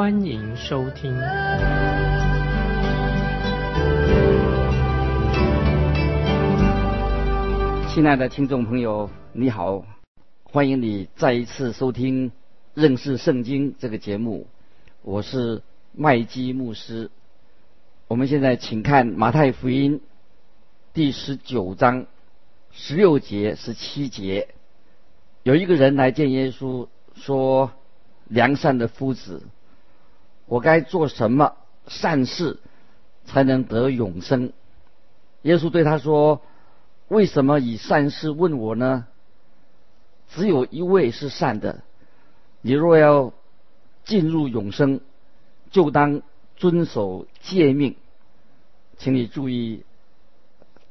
欢迎收听。亲爱的听众朋友，你好。欢迎你再一次收听《认识圣经》这个节目，我是麦基牧师。我们现在请看马太福音第十九章十六节、十七节。有一个人来见耶稣，说：“良善的夫子，我该做什么善事才能得永生？”耶稣对他说：“为什么以善事问我呢？”只有一位是善的，你若要进入永生，就当遵守诫命。请你注意，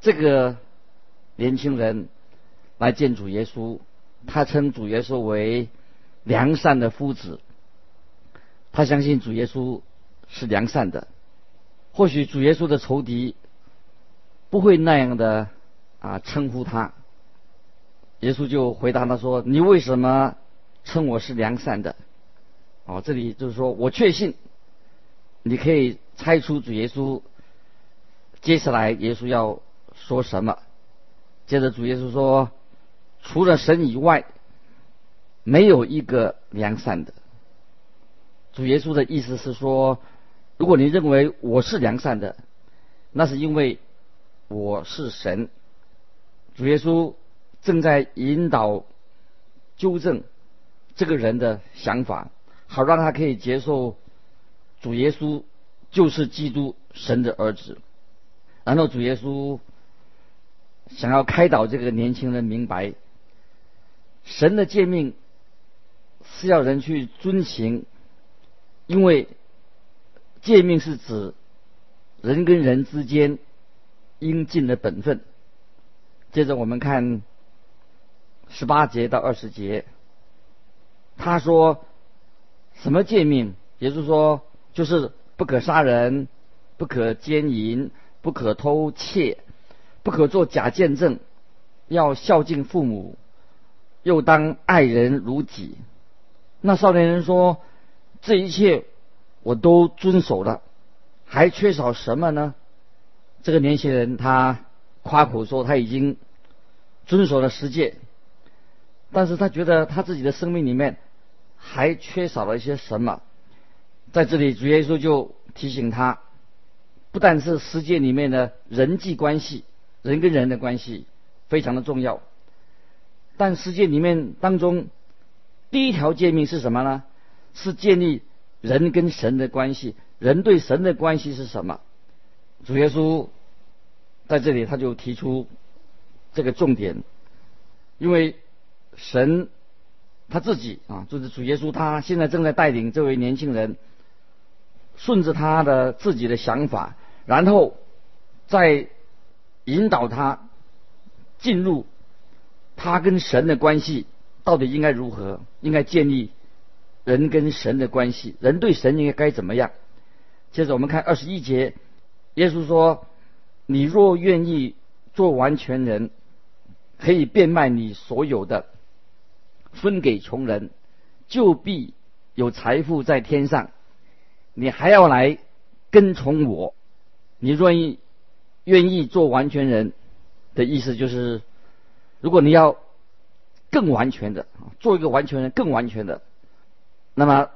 这个年轻人来见主耶稣，他称主耶稣为良善的夫子，他相信主耶稣是良善的。或许主耶稣的仇敌不会那样的啊称呼他。耶稣就回答他说：“你为什么称我是良善的？”哦，这里就是说我确信，你可以猜出主耶稣接下来耶稣要说什么。接着主耶稣说：“除了神以外，没有一个良善的。”主耶稣的意思是说，如果你认为我是良善的，那是因为我是神。主耶稣。正在引导、纠正这个人的想法，好让他可以接受主耶稣就是基督神的儿子。然后主耶稣想要开导这个年轻人明白，神的诫命是要人去遵行，因为诫命是指人跟人之间应尽的本分。接着我们看。十八节到二十节，他说什么诫命？也就是说，就是不可杀人，不可奸淫，不可偷窃，不可做假见证，要孝敬父母，又当爱人如己。那少年人说：“这一切我都遵守了，还缺少什么呢？”这个年轻人他夸口说他已经遵守了十诫。但是他觉得他自己的生命里面还缺少了一些什么，在这里主耶稣就提醒他，不但是世界里面的人际关系，人跟人的关系非常的重要，但世界里面当中第一条诫命是什么呢？是建立人跟神的关系，人对神的关系是什么？主耶稣在这里他就提出这个重点，因为。神他自己啊，就是主耶稣，他现在正在带领这位年轻人，顺着他的自己的想法，然后再引导他进入他跟神的关系到底应该如何，应该建立人跟神的关系，人对神应该该怎么样？接着我们看二十一节，耶稣说：“你若愿意做完全人，可以变卖你所有的。”分给穷人，就必有财富在天上。你还要来跟从我，你愿意愿意做完全人的意思就是，如果你要更完全的做一个完全人，更完全的，那么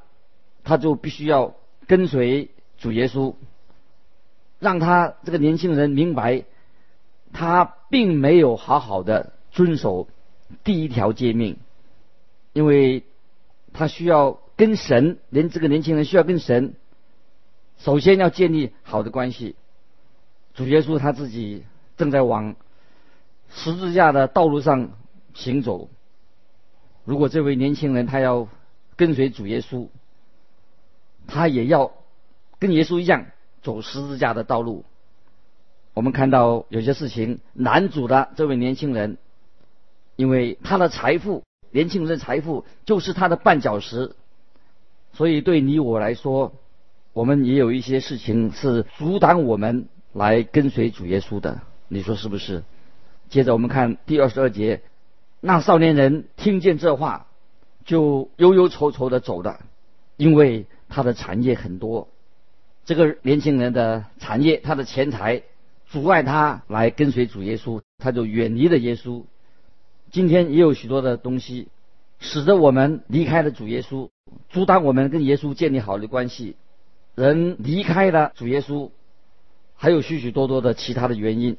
他就必须要跟随主耶稣，让他这个年轻人明白，他并没有好好的遵守第一条诫命。因为他需要跟神，连这个年轻人需要跟神，首先要建立好的关系。主耶稣他自己正在往十字架的道路上行走。如果这位年轻人他要跟随主耶稣，他也要跟耶稣一样走十字架的道路。我们看到有些事情，男主的这位年轻人，因为他的财富，年轻人的财富就是他的绊脚石，所以对你我来说，我们也有一些事情是阻挡我们来跟随主耶稣的。你说是不是？接着我们看第二十二节，那少年人听见这话，就忧忧愁愁的走了，因为他的产业很多。这个年轻人的产业，他的钱财。阻碍他来跟随主耶稣，他就远离了耶稣。今天也有许多的东西，使得我们离开了主耶稣，阻挡我们跟耶稣建立好的关系。人离开了主耶稣，还有许许多多的其他的原因，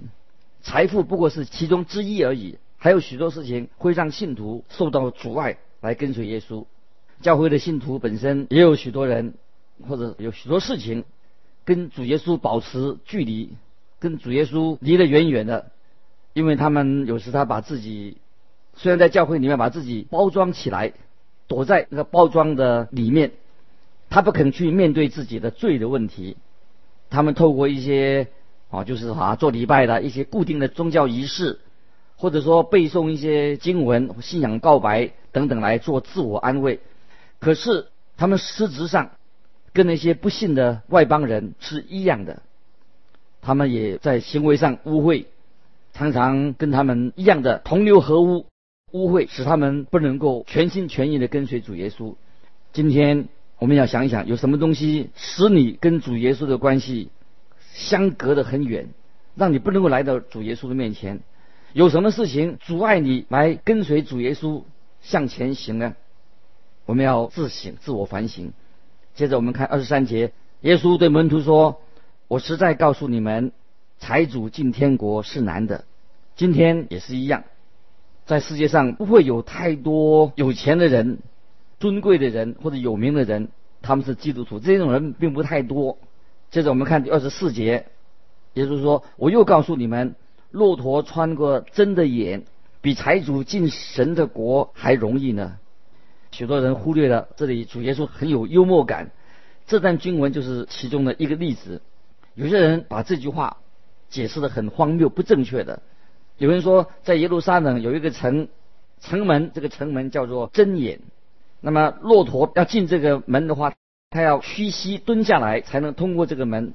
财富不过是其中之一而已。还有许多事情会让信徒受到阻碍来跟随耶稣。教会的信徒本身也有许多人，或者有许多事情跟主耶稣保持距离。跟主耶稣离得远远的，因为他们有时他把自己虽然在教会里面把自己包装起来，躲在那个包装的里面，他不肯去面对自己的罪的问题。他们透过一些啊，就是啊做礼拜的一些固定的宗教仪式，或者说背诵一些经文、信仰告白等等来做自我安慰。可是他们实质上跟那些不信的外邦人是一样的。他们也在行为上污秽，常常跟他们一样的同流合污，污秽使他们不能够全心全意的跟随主耶稣。今天我们要想一想，有什么东西使你跟主耶稣的关系相隔得很远，让你不能够来到主耶稣的面前？有什么事情阻碍你来跟随主耶稣向前行呢？我们要自省、自我反省。接着我们看二十三节，耶稣对门徒说。我实在告诉你们，财主进天国是难的。今天也是一样，在世界上不会有太多有钱的人、尊贵的人或者有名的人，他们是基督徒。这种人并不太多。接着我们看第二十四节，也就是说，我又告诉你们，骆驼穿过针的眼，比财主进神的国还容易呢。许多人忽略了这里，主耶稣很有幽默感。这段经文就是其中的一个例子。有些人把这句话解释的很荒谬、不正确的。有人说，在耶路撒冷有一个城城门，这个城门叫做睁眼。那么骆驼要进这个门的话，它要屈膝蹲下来才能通过这个门。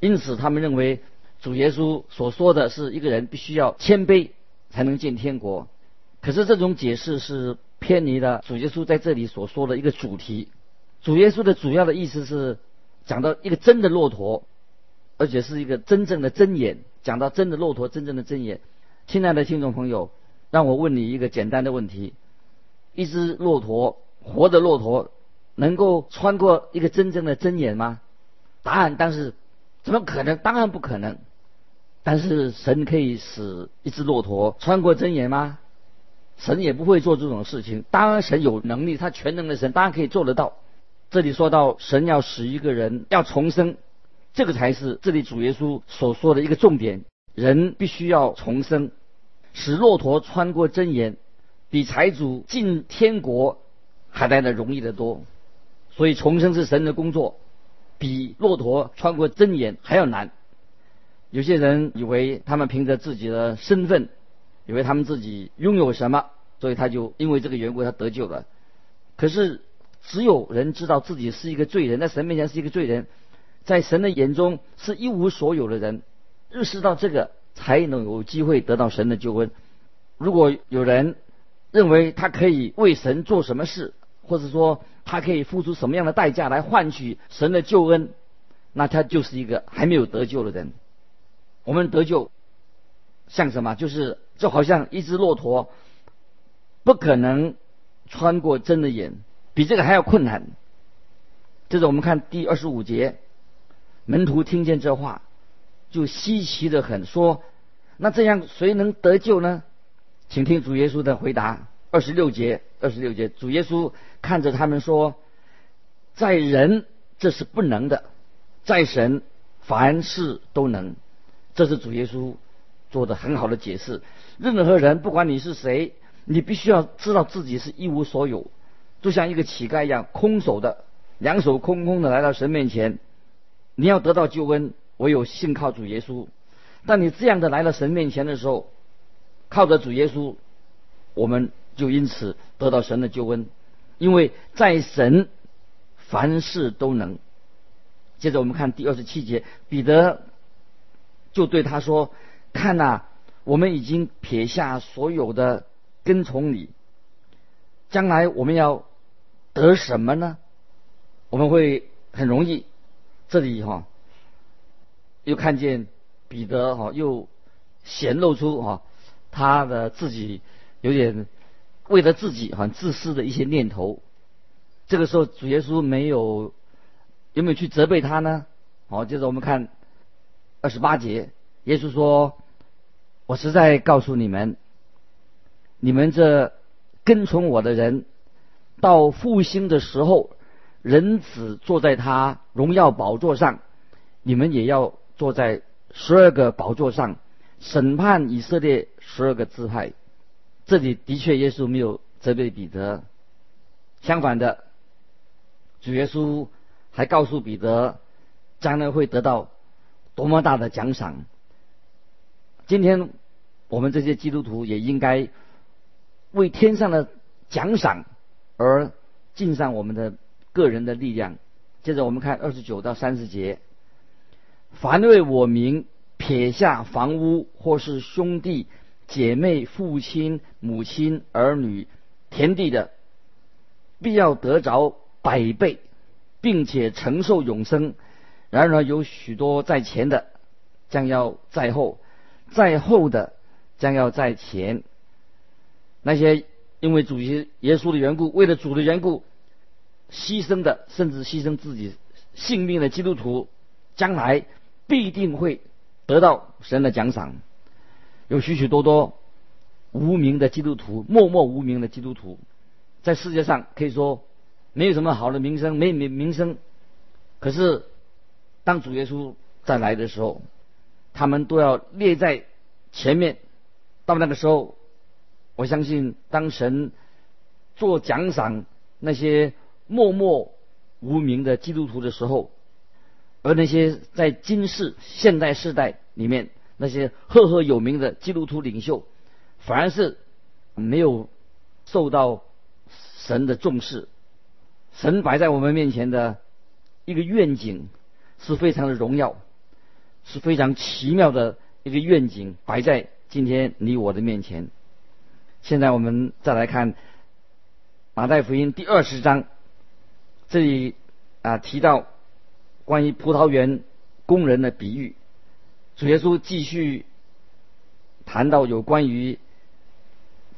因此，他们认为主耶稣所说的是一个人必须要谦卑才能进天国。可是这种解释是偏离了主耶稣在这里所说的一个主题。主耶稣的主要的意思是讲到一个真的骆驼。而且是一个真正的真眼，讲到真的骆驼，真正的真眼。亲爱的听众朋友，让我问你一个简单的问题：一只骆驼，活的骆驼，能够穿过一个真正的真眼吗？答案当是怎么可能？当然不可能。但是神可以使一只骆驼穿过真眼吗？神也不会做这种事情。当然神有能力，他全能的神当然可以做得到。这里说到神要使一个人要重生。这个才是这里主耶稣所说的一个重点。人必须要重生，使骆驼穿过针眼，比财主进天国还来的容易得多。所以重生是神的工作，比骆驼穿过针眼还要难。有些人以为他们凭着自己的身份，以为他们自己拥有什么，所以他就因为这个缘故他得救了。可是只有人知道自己是一个罪人，在神面前是一个罪人。在神的眼中是一无所有的人，认识到这个才能有机会得到神的救恩。如果有人认为他可以为神做什么事，或者说他可以付出什么样的代价来换取神的救恩，那他就是一个还没有得救的人。我们得救像什么？就是就好像一只骆驼不可能穿过针的眼，比这个还要困难。这是我们看第二十五节。门徒听见这话，就稀奇的很，说：“那这样谁能得救呢？”请听主耶稣的回答。二十六节，二十六节，主耶稣看着他们说：“在人这是不能的，在神凡事都能。”这是主耶稣做的很好的解释。任何人，不管你是谁，你必须要知道自己是一无所有，就像一个乞丐一样，空手的，两手空空的来到神面前。你要得到救恩，唯有信靠主耶稣。当你这样的来到神面前的时候，靠着主耶稣，我们就因此得到神的救恩，因为在神凡事都能。接着我们看第二十七节，彼得就对他说：“看呐，我们已经撇下所有的跟从你，将来我们要得什么呢？我们会很容易。”这里哈，又看见彼得哈又显露出哈他的自己有点为了自己很自私的一些念头。这个时候主耶稣没有有没有去责备他呢？好，接着我们看二十八节，耶稣说：“我实在告诉你们，你们这跟从我的人，到复兴的时候。”人子坐在他荣耀宝座上，你们也要坐在十二个宝座上，审判以色列十二个支派。这里的确，耶稣没有责备彼得，相反的，主耶稣还告诉彼得，将来会得到多么大的奖赏。今天我们这些基督徒也应该为天上的奖赏而尽上我们的。个人的力量。接着我们看二十九到三十节：凡为我名撇下房屋，或是兄弟姐妹、父亲母亲、儿女、田地的，必要得着百倍，并且承受永生。然而有许多在前的，将要在后；在后的，将要在前。那些因为主耶耶稣的缘故，为了主的缘故。牺牲的，甚至牺牲自己性命的基督徒，将来必定会得到神的奖赏。有许许多多无名的基督徒，默默无名的基督徒，在世界上可以说没有什么好的名声，没名名声。可是当主耶稣再来的时候，他们都要列在前面。到那个时候，我相信当神做奖赏那些。默默无名的基督徒的时候，而那些在今世现代世代里面那些赫赫有名的基督徒领袖，反而是没有受到神的重视。神摆在我们面前的一个愿景是非常的荣耀，是非常奇妙的一个愿景，摆在今天你我的面前。现在我们再来看马太福音第二十章。这里啊提到关于葡萄园工人的比喻，主耶稣继续谈到有关于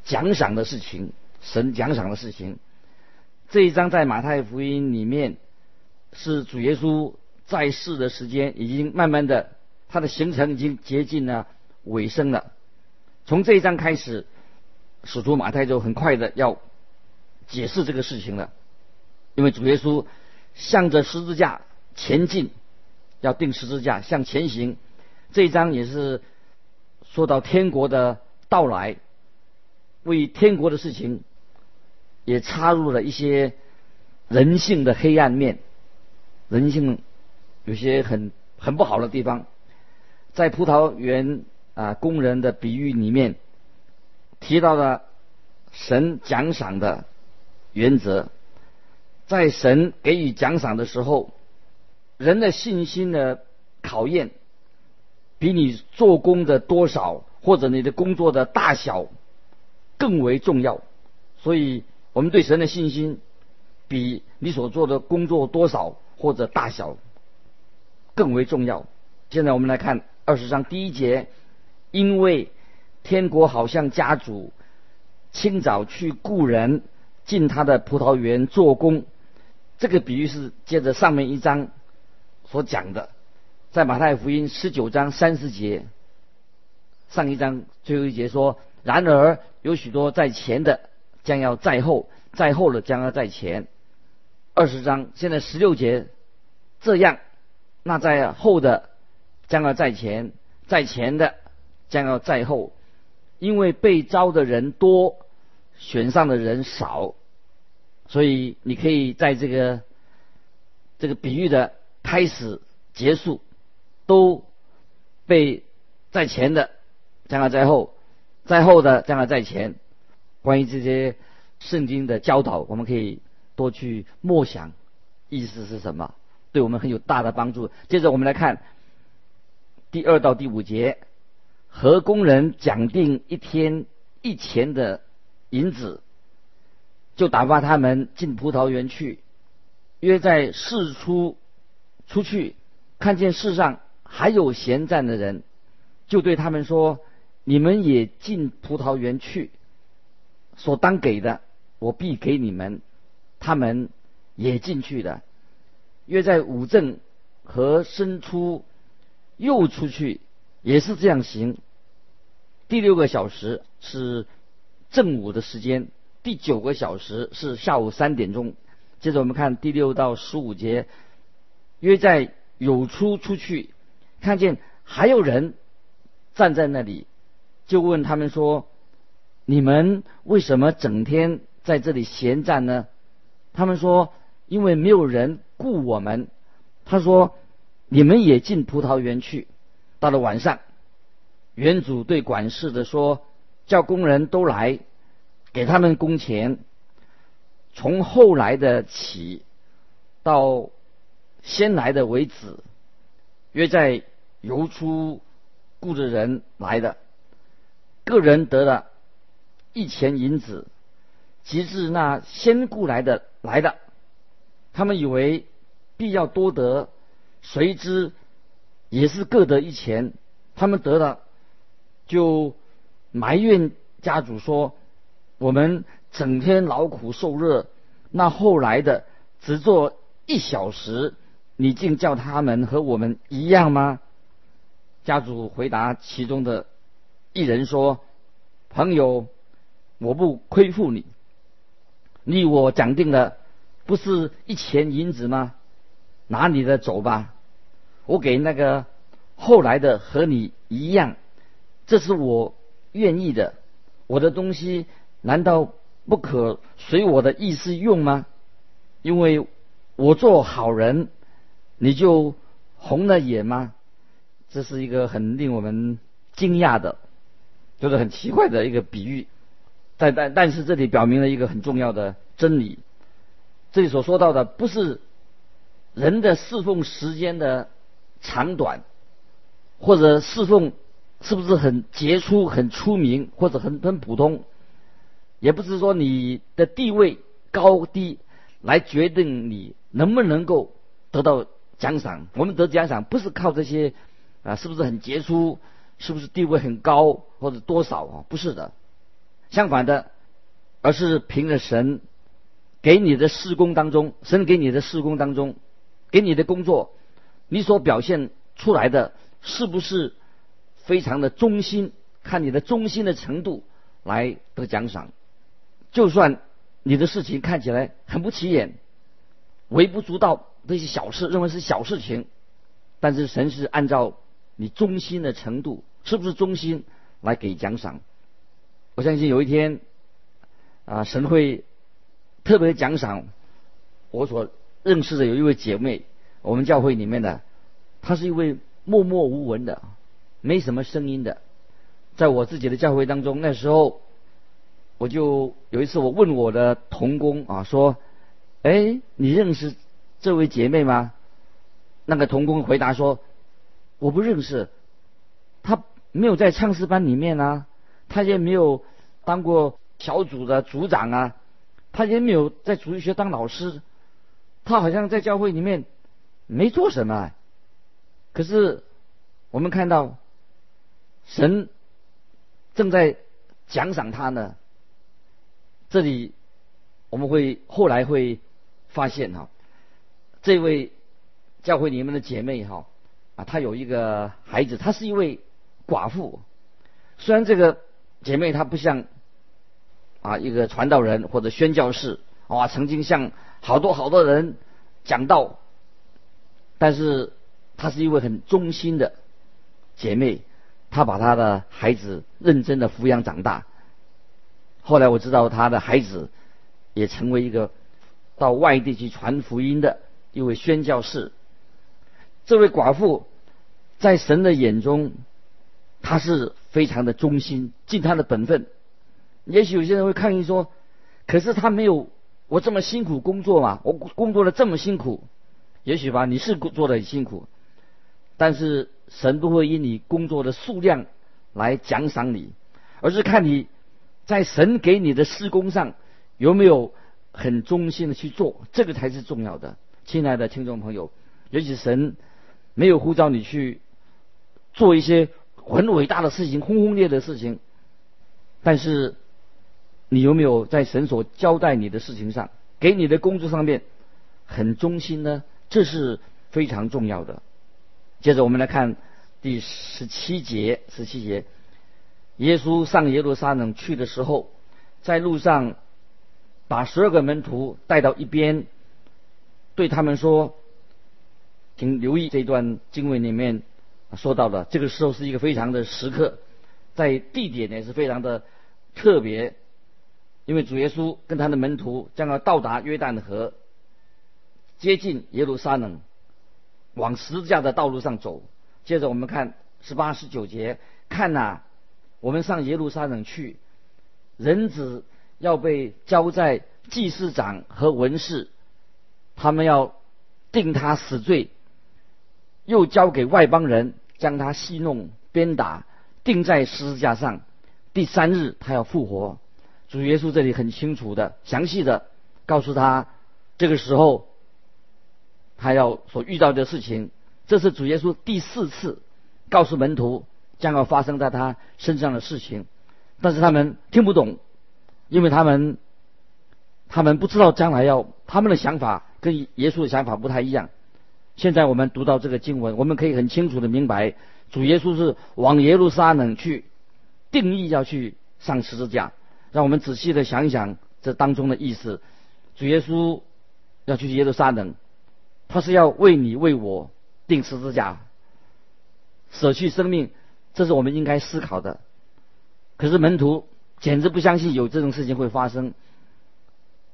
奖赏的事情，神奖赏的事情。这一章在马太福音里面是主耶稣在世的时间已经慢慢的，他的行程已经接近了尾声了。从这一章开始，使徒马太就很快的要解释这个事情了。因为主耶稣向着十字架前进，要定十字架向前行。这一章也是说到天国的到来，为天国的事情也插入了一些人性的黑暗面，人性有些很很不好的地方。在葡萄园啊工人的比喻里面提到了神奖赏的原则。在神给予奖赏的时候，人的信心的考验，比你做工的多少或者你的工作的大小更为重要。所以，我们对神的信心，比你所做的工作多少或者大小更为重要。现在我们来看二十章第一节，因为天国好像家主清早去雇人进他的葡萄园做工。这个比喻是接着上面一章所讲的，在马太福音十九章三十节，上一章最后一节说：“然而有许多在前的将要在后，在后的将要在前。”二十章现在十六节这样，那在后的将要在前，在前的将要在后，因为被招的人多，选上的人少。所以你可以在这个这个比喻的开始结束，都被在前的将要在后，在后的将要在前。关于这些圣经的教导，我们可以多去默想，意思是什么，对我们很有大的帮助。接着我们来看第二到第五节，和工人讲定一天一钱的银子，就打发他们进葡萄园去。约在市出出去，看见世上还有闲站的人，就对他们说：“你们也进葡萄园去。”所当给的，我必给你们。他们也进去的。约在五正和申出，又出去，也是这样行。第六个小时是正午的时间，第九个小时是下午三点钟。接着我们看第六到十五节，约在有出出去，看见还有人站在那里，就问他们说。你们为什么整天在这里闲站呢？他们说，因为没有人雇我们。他说，你们也进葡萄园去。到了晚上，园主对管事的说，叫工人都来，给他们工钱。从后来的起，到先来的为止，约在游出雇的人来的，个人得了。一钱银子，及至那先雇来的来的，他们以为必要多得，谁知也是各得一钱。他们得了，就埋怨家主说：“我们整天劳苦受热，那后来的只做一小时，你竟叫他们和我们一样吗？”家主回答其中的一人说：“朋友。”我不亏负你，你我讲定了，不是一钱银子吗？拿你的走吧，我给那个后来的和你一样，这是我愿意的。我的东西难道不可随我的意思用吗？因为我做好人，你就红了眼吗？这是一个很令我们惊讶的，就是很奇怪的一个比喻。但但但是这里表明了一个很重要的真理，这里所说到的不是人的侍奉时间的长短，或者侍奉是不是很杰出、很出名，或者很很普通，也不是说你的地位高低来决定你能不能够得到奖赏。我们得奖赏不是靠这些啊，是不是很杰出，是不是地位很高或者多少啊？不是的。相反的，而是凭着神给你的施工当中，神给你的施工当中，给你的工作，你所表现出来的是不是非常的忠心？看你的忠心的程度来得奖赏。就算你的事情看起来很不起眼、微不足道这些小事，认为是小事情，但是神是按照你忠心的程度，是不是忠心来给奖赏？我相信有一天，啊，神会特别奖赏我所认识的有一位姐妹，我们教会里面的，她是一位默默无闻的，没什么声音的，在我自己的教会当中，那时候我就有一次我问我的童工啊说，哎，你认识这位姐妹吗？那个童工回答说，我不认识，她没有在唱诗班里面啊。他也没有当过小组的组长啊，他也没有在主日学当老师，他好像在教会里面没做什么。可是我们看到神正在奖赏他呢。这里我们会后来会发现哈，这位教会里面的姐妹哈啊，她有一个孩子，她是一位寡妇，虽然这个。姐妹，她不像啊一个传道人或者宣教士啊，曾经向好多好多人讲道，但是她是一位很忠心的姐妹，她把她的孩子认真的抚养长大。后来我知道她的孩子也成为一个到外地去传福音的一位宣教士。这位寡妇在神的眼中，她是非常的忠心，尽她的本分。也许有些人会抗议说：“可是他没有我这么辛苦工作嘛？我工作的这么辛苦，也许吧，你是做的很辛苦，但是神不会因你工作的数量来奖赏你，而是看你在神给你的施工上有没有很忠心的去做，这个才是重要的。”亲爱的听众朋友，也许神。没有呼召你去做一些很伟大的事情、轰轰烈的事情，但是你有没有在神所交代你的事情上、给你的工作上面很忠心呢？这是非常重要的。接着我们来看第十七节，十七节，耶稣上耶路撒冷去的时候，在路上把十二个门徒带到一边，对他们说。请留意这段经文里面说到的，这个时候是一个非常的时刻，在地点也是非常的特别，因为主耶稣跟他的门徒将要到达约旦河，接近耶路撒冷，往十字架的道路上走。接着我们看十八、十九节，看呐，我们上耶路撒冷去，人子要被交在祭司长和文士，他们要定他死罪。又交给外邦人，将他戏弄、鞭打，钉在十字架上。第三日，他要复活。主耶稣这里很清楚的、详细的告诉他，这个时候他要所遇到的事情。这是主耶稣第四次告诉门徒将要发生在他身上的事情，但是他们听不懂，因为他们他们不知道将来要他们的想法跟耶稣的想法不太一样。现在我们读到这个经文，我们可以很清楚的明白，主耶稣是往耶路撒冷去，定义要去上十字架。让我们仔细的想一想这当中的意思。主耶稣要去耶路撒冷，他是要为你为我定十字架，舍去生命，这是我们应该思考的。可是门徒简直不相信有这种事情会发生。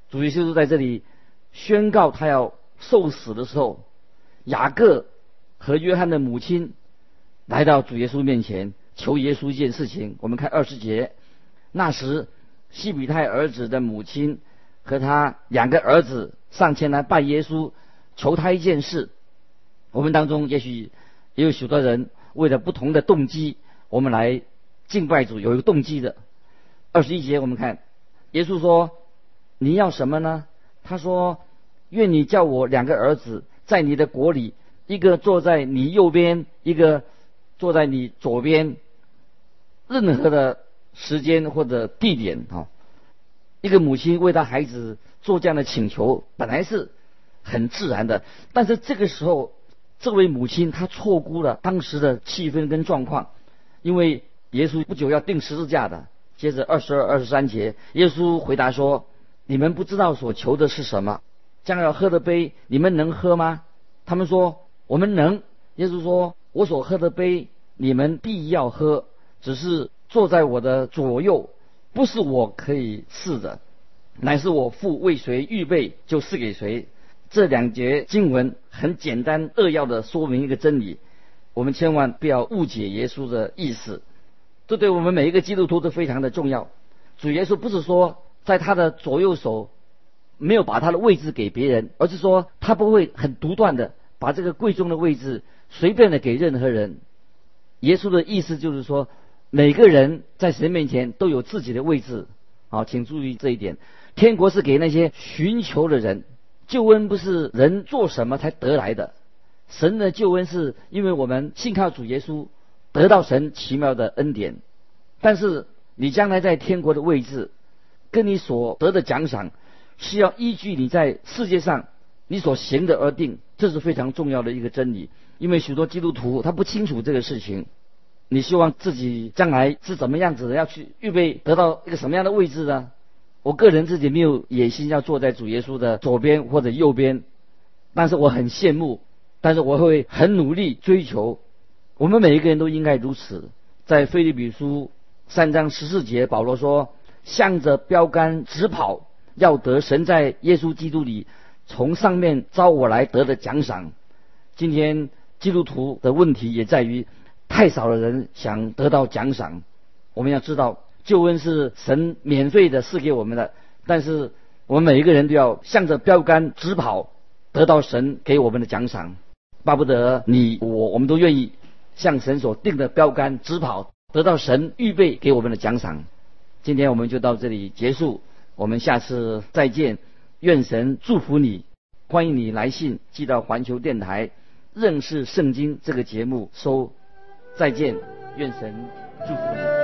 主耶稣在这里宣告他要受死的时候。雅各和约翰的母亲来到主耶稣面前，求耶稣一件事情。我们看二十节，那时西比泰儿子的母亲和他两个儿子上前来拜耶稣，求他一件事。我们当中也许也有许多人为了不同的动机，我们来敬拜主，有一个动机的。二十一节我们看，耶稣说：“你要什么呢？”他说：“愿你叫我两个儿子。”在你的国里，一个坐在你右边，一个坐在你左边。任何的时间或者地点啊，一个母亲为她孩子做这样的请求，本来是很自然的。但是这个时候，这位母亲她错估了当时的气氛跟状况，因为耶稣不久要定十字架的。接着二十二、二十三节，耶稣回答说：“你们不知道所求的是什么。”将要喝的杯，你们能喝吗？他们说我们能。耶稣说：“我所喝的杯，你们必要喝，只是坐在我的左右，不是我可以试的，乃是我父为谁预备，就赐给谁。”这两节经文很简单扼要的说明一个真理，我们千万不要误解耶稣的意思。这对我们每一个基督徒都非常的重要。主耶稣不是说在他的左右手。没有把他的位置给别人，而是说他不会很独断的把这个贵重的位置随便的给任何人。耶稣的意思就是说，每个人在神面前都有自己的位置。好，请注意这一点。天国是给那些寻求的人，救恩不是人做什么才得来的。神的救恩是因为我们信靠主耶稣，得到神奇妙的恩典。但是你将来在天国的位置，跟你所得的奖赏。是要依据你在世界上你所行的而定，这是非常重要的一个真理。因为许多基督徒他不清楚这个事情。你希望自己将来是怎么样子的？要去预备得到一个什么样的位置呢？我个人自己没有野心要坐在主耶稣的左边或者右边，但是我很羡慕，但是我会很努力追求。我们每一个人都应该如此。在腓立比书三章十四节，保罗说：“向着标杆直跑。”要得神在耶稣基督里从上面招我来得的奖赏。今天基督徒的问题也在于太少的人想得到奖赏。我们要知道，救恩是神免费的赐给我们的，但是我们每一个人都要向着标杆直跑，得到神给我们的奖赏。巴不得你我，我们都愿意向神所定的标杆直跑，得到神预备给我们的奖赏。今天我们就到这里结束，我们下次再见。愿神祝福你，欢迎你来信寄到环球电台认识圣经这个节目收。再见，愿神祝福你。